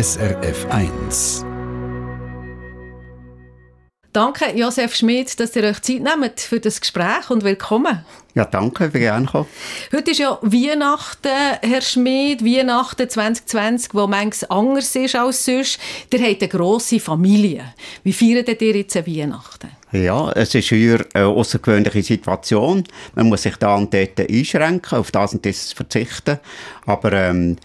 SRF 1. Danke, Josef Schmidt, dass ihr euch Zeit nehmt für das Gespräch und willkommen. Ja, danke, ich bin gerne gekommen. Heute ist ja Weihnachten, Herr Schmidt, Weihnachten 2020, wo manches anders ist als sonst. Ihr habt eine grosse Familie. Wie feiert ihr jetzt Weihnachten? Ja, es ist hier eine außergewöhnliche Situation. Man muss sich da und dort einschränken, auf das und das verzichten. Aber ähm,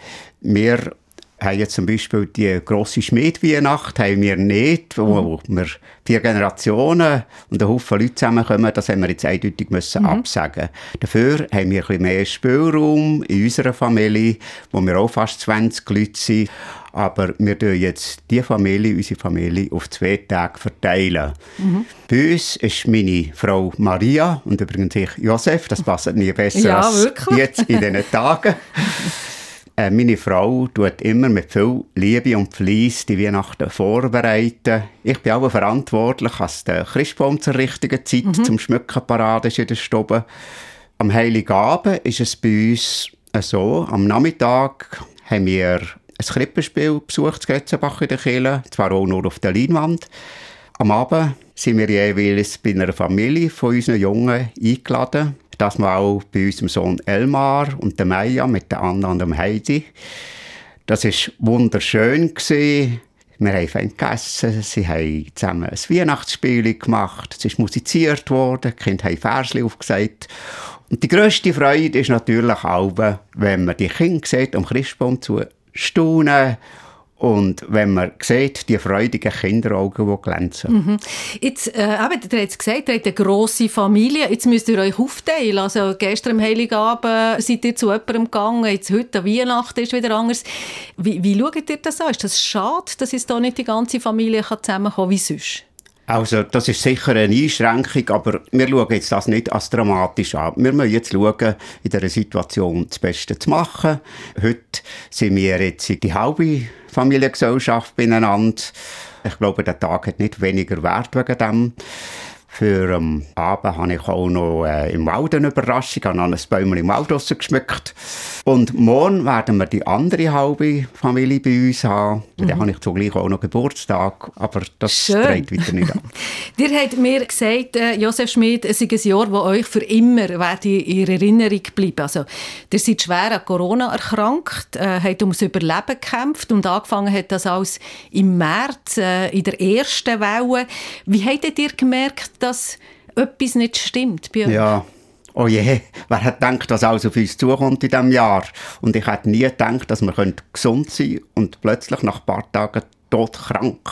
wir haben jetzt zum Beispiel die grosse Schmiedweihnacht haben wir nicht, wo mhm. wir vier Generationen und ein Haufen Leute zusammenkommen. Das haben wir jetzt eindeutig müssen mhm. absagen. Dafür haben wir ein bisschen mehr Spielraum in unserer Familie, wo wir auch fast 20 Leute sind. Aber wir tun jetzt die Familie, unsere Familie, auf zwei Tage verteilen. Mhm. Bei uns ist meine Frau Maria und übrigens ich Josef. Das passt nie besser ja, als wirklich? jetzt in diesen Tagen. Äh, meine Frau tut immer mit viel Liebe und Fleiss die Weihnachten vorbereiten. Ich bin auch verantwortlich, dass der Christbaum zur richtigen Zeit mhm. zum Schmücken parat ist in der Stube. Am Heiligabend ist es bei uns so, am Nachmittag haben wir ein Krippenspiel besucht, das Gretzenbach in der Kirche, zwar auch nur auf der Leinwand. Am Abend sind wir jeweils bei einer Familie von unseren Jungen eingeladen. Das mal auch bei unserem Sohn Elmar und der Maya mit der Anna und dem Heidi. Das war wunderschön. Gewesen. Wir haben fein gegessen, sie haben zusammen ein Weihnachtsspiel gemacht, es ist musiziert worden, die Kinder haben Versli aufgesagt. Und die grösste Freude ist natürlich auch, wenn man die Kinder sieht, am Christbaum zu staunen und wenn man sieht, die freudigen Kinderaugen, die glänzen. Mhm. Jetzt, äh, eben, ihr habt gesagt, ihr habt eine grosse Familie. Jetzt müsst ihr euch aufteilen. Also gestern am Heiligabend seid ihr zu jemandem gegangen, jetzt heute Weihnachten ist wieder anders. Wie, wie schaut ihr das an? Ist das schade, dass jetzt da nicht die ganze Familie zusammenkommen kann wie sonst? Also, das ist sicher eine Einschränkung, aber wir schauen jetzt das nicht als dramatisch an. Wir müssen jetzt schauen, in dieser Situation das Beste zu machen. Heute sind wir jetzt die halbe Familiengesellschaft beieinander. Ich glaube, der Tag hat nicht weniger Wert wegen dem. Für am Abend habe ich auch noch äh, im Wald eine Überraschung. Ich habe ein Bäumchen im Wald geschmückt. Und morgen werden wir die andere halbe Familie bei uns haben. Mhm. Dann habe ich zugleich auch noch Geburtstag. Aber das trägt weiter nicht an. Dir hat mir gesagt, äh, Josef Schmidt, es ist ein Jahr, das euch für immer in Erinnerung bleibt. Also, ihr seid schwer an Corona erkrankt, äh, habt ums Überleben gekämpft und angefangen hat das alles im März, äh, in der ersten Welle. Wie habt ihr gemerkt, dass etwas nicht stimmt bei? Ja. Oh je, wer hat gedacht, dass alles auf uns zukommt in diesem Jahr? Und ich hätte nie gedacht, dass wir gesund sein können und plötzlich nach ein paar Tagen todkrank.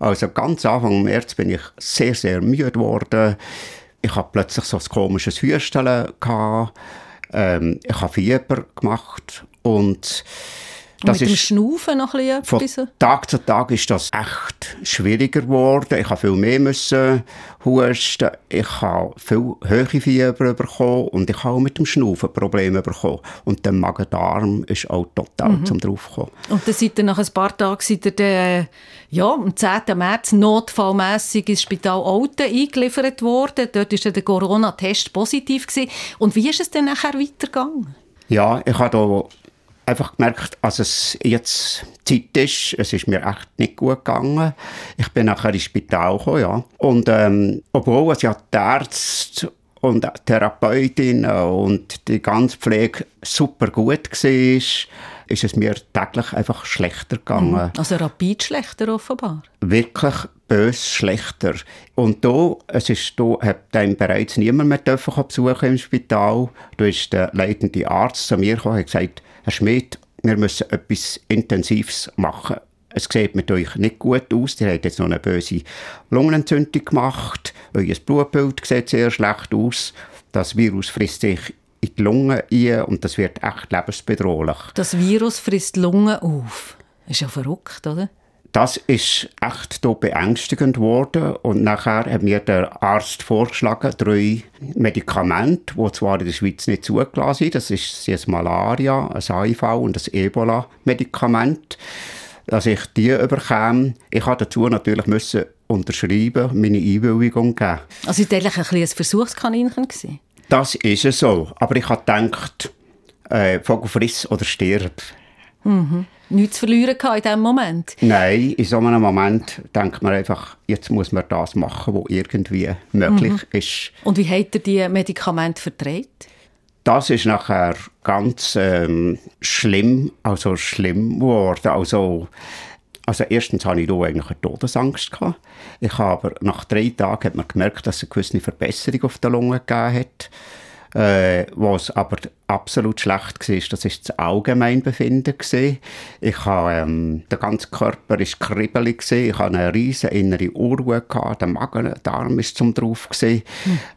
Also ganz Anfang März bin ich sehr, sehr müde geworden. Ich hatte plötzlich so ein komisches Hüsteln. Ähm, ich habe Fieber gemacht und das mit dem Schnaufen noch ein bisschen? Von Tag zu Tag ist das echt schwieriger geworden. Ich habe viel mehr müssen husten. Ich habe viel höhere Fieber bekommen und ich habe auch mit dem Schnaufen Probleme bekommen. Und der Magen-Darm ist auch total mhm. zum draufgekommen. Und dann seid ihr nach ein paar Tagen seid ihr dann, ja, am 10. März notfallmässig ins Spital Alten eingeliefert worden. Dort war der Corona-Test positiv. Gewesen. Und wie ist es dann nachher weitergegangen? Ja, ich habe da einfach gemerkt, als es jetzt Zeit ist, es ist mir echt nicht gut gegangen. Ich bin nachher ins Spital gekommen, ja. Und ähm, obwohl es ja die Ärzte und Therapeutin und die ganze Pflege super gut war, ist es mir täglich einfach schlechter gegangen. Mhm. Also rapid schlechter offenbar? Wirklich bös schlechter. Und da, es ist, da hat dann bereits niemand mehr besuchen im Spital. Da ist der leitende Arzt zu mir gekommen und gesagt, Herr Schmidt, wir müssen etwas Intensives machen. Es sieht mit euch nicht gut aus. Ihr habt jetzt noch eine böse Lungenentzündung gemacht. Euer Blutbild sieht sehr schlecht aus. Das Virus frisst sich in die Lunge ein und das wird echt lebensbedrohlich. Das Virus frisst die Lunge auf. Ist ja verrückt, oder? Das ist echt beängstigend geworden. Und nachher hat mir der Arzt vorgeschlagen, drei Medikamente, die zwar in der Schweiz nicht zugelassen sind. Das ist das Malaria, ein HIV und das Ebola-Medikament. Dass ich die überkam. Ich musste dazu natürlich müssen unterschreiben, meine Einwilligung geben. Also war eigentlich ein, ein Versuchskaninchen? Das ist es so. Aber ich habe gedacht, äh, Vogel friss oder stirb. Mhm. Nichts zu verlieren in diesem Moment? Nein, in so einem Moment denkt man einfach, jetzt muss man das machen, was irgendwie möglich mhm. ist. Und wie hat er die Medikamente verträgt? Das ist nachher ganz ähm, schlimm, also schlimm geworden. Also, also erstens hatte ich da eigentlich eine Todesangst. Gehabt. Ich habe nach drei Tagen hat man gemerkt, dass es eine gewisse Verbesserung auf der Lunge gegeben hat. Äh, was aber absolut schlecht war, das war das Allgemeinbefinden. Ich habe, ähm, der ganze Körper war kribbelig, ich hatte eine riesige innere Unruhe, der Magen, der Arm war zum drauf. Hm.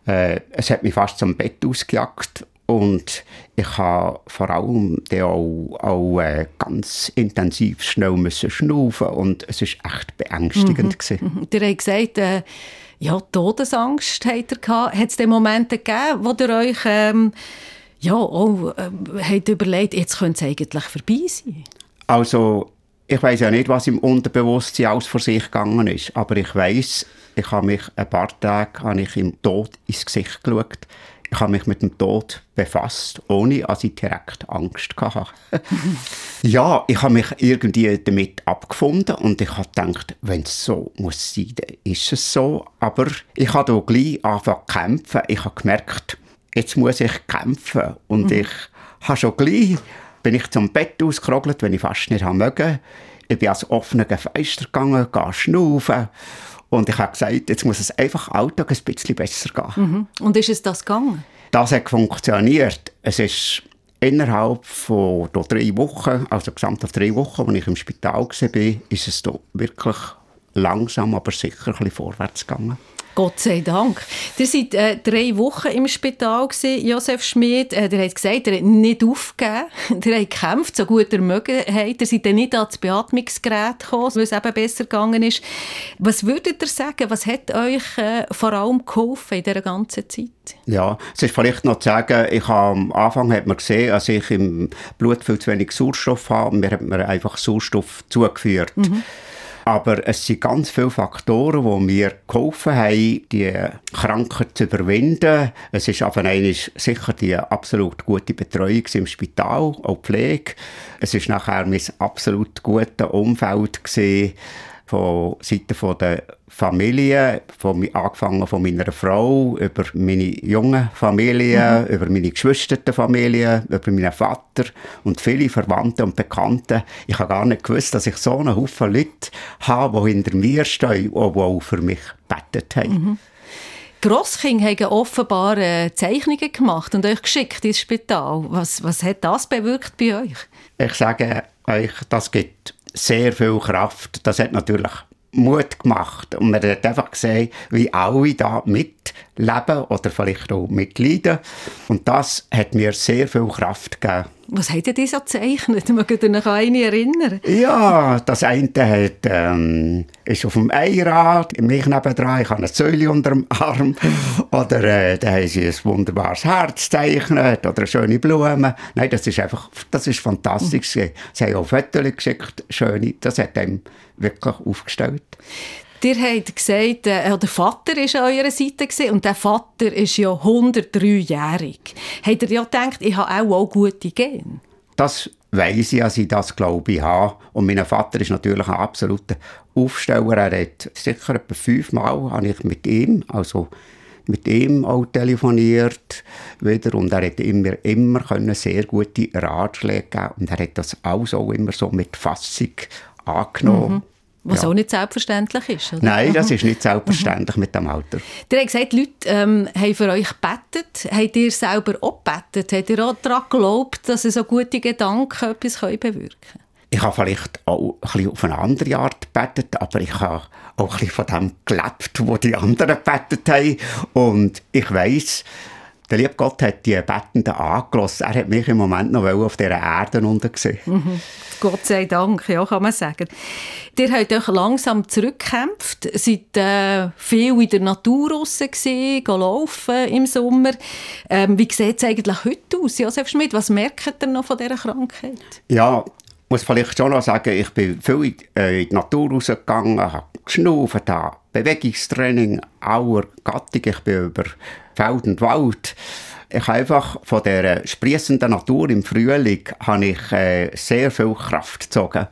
Äh, es hat mich fast zum Bett ausgejagt und ich habe vor allem auch, auch äh, ganz intensiv schnell müssen schnaufen und es war echt beängstigend. Mhm. Mhm. Der hat gesagt, äh, ja, Todesangst hat er gehabt. Hat es den Momente gegeben, wo ihr euch ähm, ja, auch, äh, habt überlegt, jetzt könnte es eigentlich vorbei sein? Also, ich weiß ja nicht, was im Unterbewusstsein alles vor sich gegangen ist, aber ich weiß, ich habe mich ein paar Tage ich im Tod ins Gesicht geschaut. Ich habe mich mit dem Tod befasst, ohne dass ich direkt Angst hatte. ja, ich habe mich irgendwie damit abgefunden und ich habe gedacht, wenn es so muss sein, dann ist es so. Aber ich habe auch gleich angefangen zu kämpfen. Ich habe gemerkt, jetzt muss ich kämpfen. Und mhm. ich habe schon gleich, bin ich zum Bett ausgerogelt, wenn ich fast nicht mögen. Ich bin ans offene Fenster gegangen, gehe schnaufen. Und ich habe gesagt, jetzt muss es einfach Alltag ein bisschen besser gehen. Mhm. Und ist es das gegangen? Das hat funktioniert. Es ist innerhalb von drei Wochen, also gesamt auf drei Wochen, als ich im Spital war, ist es wirklich langsam, aber sicher ein bisschen vorwärts gegangen. Gott sei Dank. Ihr seid äh, drei Wochen im Spital, gewesen, Josef Schmid. Äh, ihr habt gesagt, ihr habt nicht aufgegeben. ihr habt gekämpft, so gut ihr mögen habt. Ihr seid dann nicht ans Beatmungsgerät gekommen, weil es eben besser gegangen ist. Was würdet ihr sagen, was hat euch äh, vor allem geholfen in dieser ganzen Zeit? Ja, es ist vielleicht noch zu sagen, ich habe, am Anfang hat man gesehen, dass ich im Blut viel zu wenig Sauerstoff habe. Mir hat man einfach Sauerstoff zugeführt. Mhm. Aber es sind ganz viele Faktoren, die mir geholfen haben, die Krankheit zu überwinden. Es ist aber sicher die absolut gute Betreuung im Spital, auch Pflege. Es ist nachher mein absolut gutes Umfeld gewesen, von Seiten von der Familie, von, angefangen von meiner Frau, über meine junge Familie, mhm. über meine geschwisterte Familie, über meinen Vater und viele Verwandte und Bekannte. Ich habe gar nicht gewusst, dass ich so einen Haufen Leute habe, die hinter mir stehen und die auch für mich gebetet haben. Mhm. Grosskind haben offenbar äh, Zeichnungen gemacht und euch geschickt ins Spital. Was, was hat das bewirkt bei euch? Ich sage euch, das gibt sehr viel Kraft. Das hat natürlich Mut gemacht. Und man hat einfach gesehen, wie alle da mitleben oder vielleicht auch mitleiden. Und das hat mir sehr viel Kraft gegeben. Was hat ihr so gezeichnet? Mögt ihr euch an eine erinnern? Ja, das eine hat, ähm, ist auf dem Einrad, mich nebendran, ich habe eine Säule unter dem Arm. Oder äh, da haben sie ein wunderbares Herz gezeichnet oder schöne Blume. Nein, das ist einfach, das ist fantastisch. Mhm. Sie haben auch Fotos geschickt, schöne. Das hat einem wirklich aufgestellt. Ihr habt gesagt, äh, der Vater war an eurer Seite gewesen, und der Vater ist ja 103-jährig. Habt ihr ja gedacht, ich habe auch, auch gute Gene? Das weiss ich, dass ich das glaube ich habe. Und mein Vater ist natürlich ein absoluter Aufsteller. Er hat sicher etwa fünfmal habe ich mit ihm, also mit ihm auch telefoniert wieder und er hat immer, immer können sehr gute Ratschläge geben und er hat das auch immer so mit Fassung angenommen. Mhm. Was ja. auch nicht selbstverständlich ist. Oder? Nein, das ist nicht selbstverständlich mit dem Alter. Ihr habt gesagt, Leute ähm, haben für euch gebetet. Habt ihr selber auch gebetet? Habt ihr auch daran geglaubt, dass so gute Gedanken etwas bewirken können? Ich habe vielleicht auch ein bisschen auf eine andere Art gebetet, aber ich habe auch ein bisschen von dem gelebt, wo die anderen gebetet haben. Und ich weiss, der liebe Gott hat die Bettenden angelassen. Er hat mich im Moment noch auf dieser Erde unten gesehen. Mhm. Gott sei Dank, ja, kann man sagen. Ihr habt euch langsam zurückgekämpft, seid äh, viel in der Natur raus gewesen, laufen im Sommer. Ähm, wie sieht es eigentlich heute aus, Josef Schmidt? Was merkt ihr noch von dieser Krankheit? Ja, ich muss vielleicht schon noch sagen, ich bin viel in die Natur rausgegangen, habe geschnaufen, habe Bewegungstraining aller Gattung. Ich bin über Feld und Wald Ich habe einfach von der sprießenden Natur im Frühling habe ich äh, sehr viel Kraft gezogen.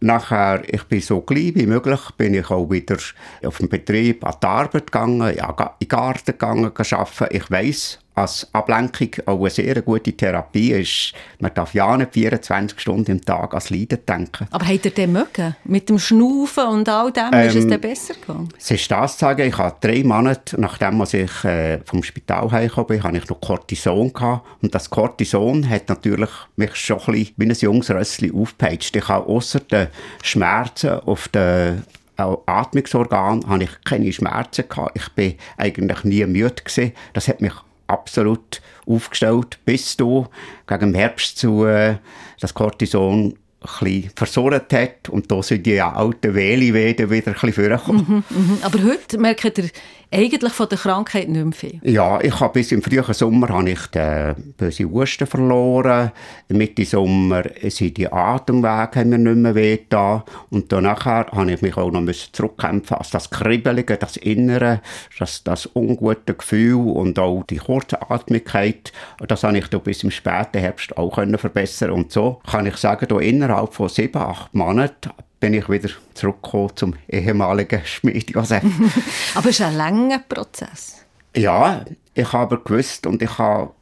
Nachher, ich bin so klein wie möglich, bin ich auch wieder auf dem Betrieb an die Arbeit gegangen, in den Garten gegangen, arbeiten. Ich weiss, als Ablenkung auch eine sehr gute Therapie ist. Man darf ja nicht 24 Stunden im Tag ans Leiden denken. Aber hat er den mögen? Mit dem Schnaufen und all dem ähm, ist es ähm, dann besser gegangen? Es ist das zu sagen, ich habe drei Monate, nachdem ich äh, vom Spital heimgekommen bin, habe ich noch Cortison gehabt. Und das Cortison hat natürlich mich schon ein bisschen wie ein junges Rössli aufgepeitscht. Ich habe außer den Schmerzen auf den Atmungsorgan habe ich keine Schmerzen gehabt. Ich bin eigentlich nie müde gewesen. Das hat mich absolut aufgestellt, bis du gegen den Herbst zu äh, das Cortison ein versorgt hat und da sind die alten Wähle wieder, wieder ein bisschen vorgekommen. Mhm, mhm. Aber heute merkt ihr eigentlich von der Krankheit nicht mehr viel? Ja, ich habe bis im frühen Sommer habe ich den bösen Husten verloren. Mitte Sommer sind die Atemwege mir nicht mehr wehgetan. Und danach habe ich mich auch noch zurückkämpfen Also das Kribbelige, das Innere, das, das ungute Gefühl und auch die Kurzatmigkeit, das habe ich da bis im späten Herbst auch können verbessern Und so kann ich sagen, innerhalb von sieben, acht Monaten bin ich wieder zurückgekommen zum ehemaligen Schmied Josef. aber es ist ein langer Prozess. Ja, ich habe gewusst und ich habe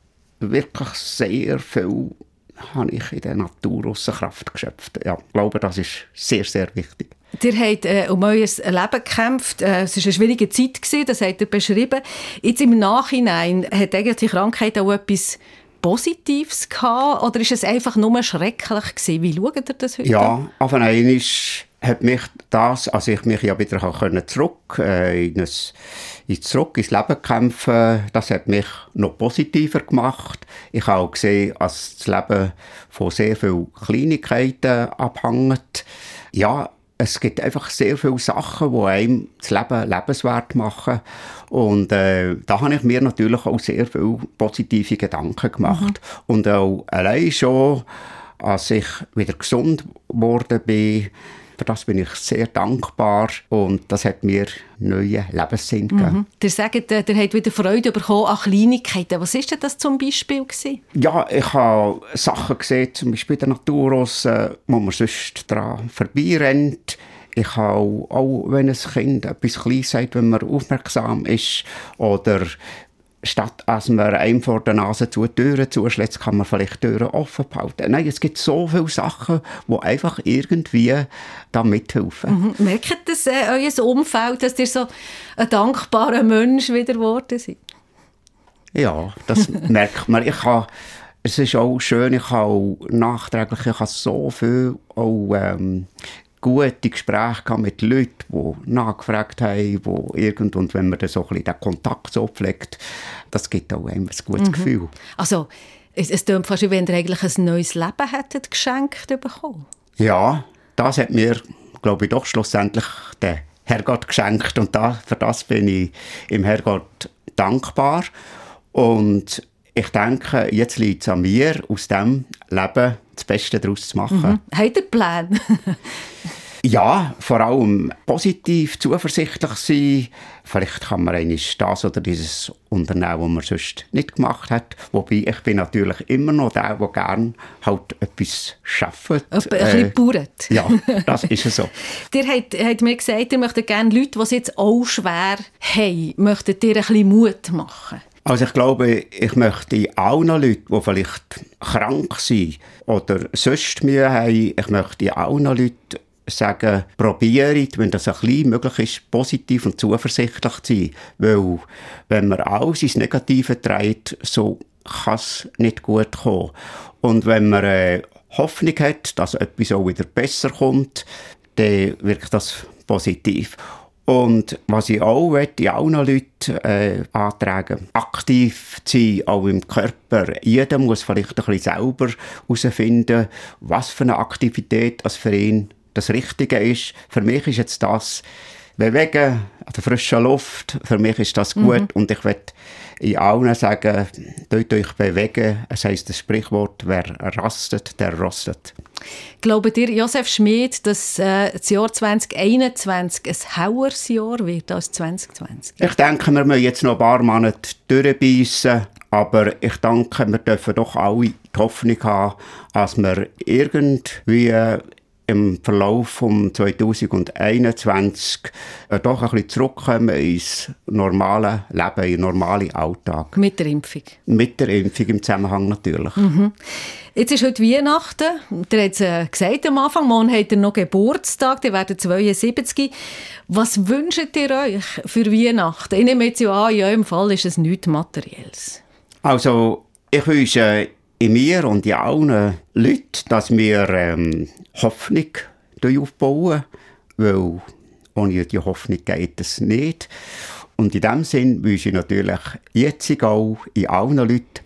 wirklich sehr viel habe ich in der Natur aus Kraft geschöpft. Ja, ich glaube, das ist sehr, sehr wichtig. Ihr habt äh, um euer Leben gekämpft. Äh, es war eine schwierige Zeit, gewesen, das habt ihr beschrieben. Jetzt im Nachhinein hat eigentlich die Krankheit auch etwas Positives gehabt oder ist es einfach nur schrecklich gewesen? Wie schaut ihr das heute Ja, auf einmal hat mich das, also ich mich ja wieder können zurück äh, in, ein, in zurück ins Leben kämpfen, das hat mich noch positiver gemacht. Ich habe auch gesehen, dass das Leben von sehr vielen Kleinigkeiten abhängt. Ja, es gibt einfach sehr viele Sachen, die einem das Leben lebenswert machen. Und äh, da habe ich mir natürlich auch sehr viele positive Gedanken gemacht. Mhm. Und auch allein schon, als ich wieder gesund geworden bin, für das bin ich sehr dankbar und das hat mir neuen Lebenssinn gegeben. Mhm. Der sagt, der, der hat wieder Freude bekommen an Kleinigkeiten. Was ist denn das zum Beispiel gewesen? Ja, ich habe Sachen gesehen, zum Beispiel in der Natur, wo man sonst daran vorbeirennt. Ich habe auch, auch, wenn ein Kind etwas klein sagt, wenn man aufmerksam ist oder statt dass man einem vor der Nase zu Türen zuschlägt, kann man vielleicht Türen offen behalten. Nein, es gibt so viele Sachen, die einfach irgendwie da mithelfen. Mhm. Merkt das äh, euer Umfeld, dass ihr so ein dankbarer Mensch wieder geworden seid? Ja, das merkt man. Ich habe, es ist auch schön, ich habe auch nachträglich ich habe so viel auch, ähm, gute Gespräche mit Leuten, die nachgefragt haben, wo irgend und wenn man dann so ein bisschen den Kontakt so pflegt, das gibt auch ein gutes mhm. Gefühl. Also, es, es klingt fast wie wenn ihr eigentlich ein neues Leben hättet geschenkt bekommen. Ja, das hat mir, glaube ich, doch schlussendlich der Herrgott geschenkt und da, für das bin ich im Herrgott dankbar und ich denke, jetzt liegt es an mir, aus diesem Leben das Beste daraus zu machen. Mhm. Habt ihr Pläne? ja, vor allem positiv, zuversichtlich sein. Vielleicht kann man eigentlich das oder dieses unternehmen, was man sonst nicht gemacht hat. Wobei, ich bin natürlich immer noch der, der gerne halt etwas schafft. Ein bisschen äh, bauert. Ja, das ist so. ihr habt, habt mir gesagt, ihr möchtet gerne Leute, die es jetzt auch schwer haben, möchtet ihr ein bisschen Mut machen. Also ich glaube, ich möchte allen Leuten, die vielleicht krank sind oder sonst Mühe haben, ich möchte allen Leuten sagen, probiert, wenn das ein bisschen möglich ist, positiv und zuversichtlich zu sein. Weil, wenn man alles ins Negative trägt, so kann es nicht gut kommen. Und wenn man äh, Hoffnung hat, dass etwas auch wieder besser kommt, dann wirkt das positiv. Und was ich auch möchte, allen Leuten äh, antragen, aktiv zu sein, auch im Körper. Jeder muss vielleicht ein bisschen selber herausfinden, was für eine Aktivität als für ihn das Richtige ist. Für mich ist jetzt das Bewegen an der frischen Luft, für mich ist das gut mhm. und ich werde in allen sagen, dort euch bewegen. Es heisst das Sprichwort, wer rastet, der rostet. Glaubt ihr, Josef Schmid, dass äh, das Jahr 2021 ein haueres Jahr wird als 2020? Ich denke, wir müssen jetzt noch ein paar Monate durchbeissen, Aber ich denke, wir dürfen doch alle die Hoffnung haben, dass wir irgendwie im Verlauf von 2021 äh, doch ein bisschen zurückkommen ins normale Leben, in den normalen Alltag. Mit der Impfung? Mit der Impfung im Zusammenhang natürlich. Mhm. Jetzt ist heute Weihnachten. Der hat es äh, gesagt am Anfang, morgen hat er noch Geburtstag, der werden 72. Was wünscht ihr euch für Weihnachten? Ich nehme jetzt ja an, in eurem Fall ist es nichts Materielles. Also, ich wünsche in mir und in allen Leuten, dass wir ähm, Hoffnung aufbauen, weil ohne die Hoffnung geht es nicht. Und in diesem Sinn wünsche ich natürlich jetzt auch in allen Leuten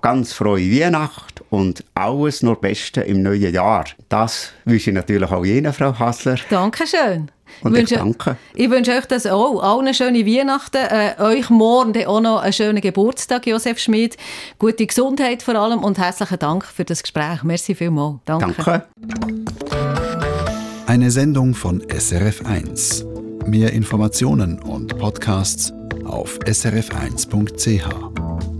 ganz frohe Weihnacht und alles nur Beste im neuen Jahr. Das wünsche ich natürlich auch Ihnen, Frau Hassler. Dankeschön. Und ich, wünsche, ich danke. Ich wünsche euch das auch. Allen schöne Weihnachten. Äh, euch morgen auch noch einen schönen Geburtstag, Josef Schmid. Gute Gesundheit vor allem und herzlichen Dank für das Gespräch. Merci vielmals. Danke. Danke. Eine Sendung von SRF1. Mehr Informationen und Podcasts auf srf1.ch.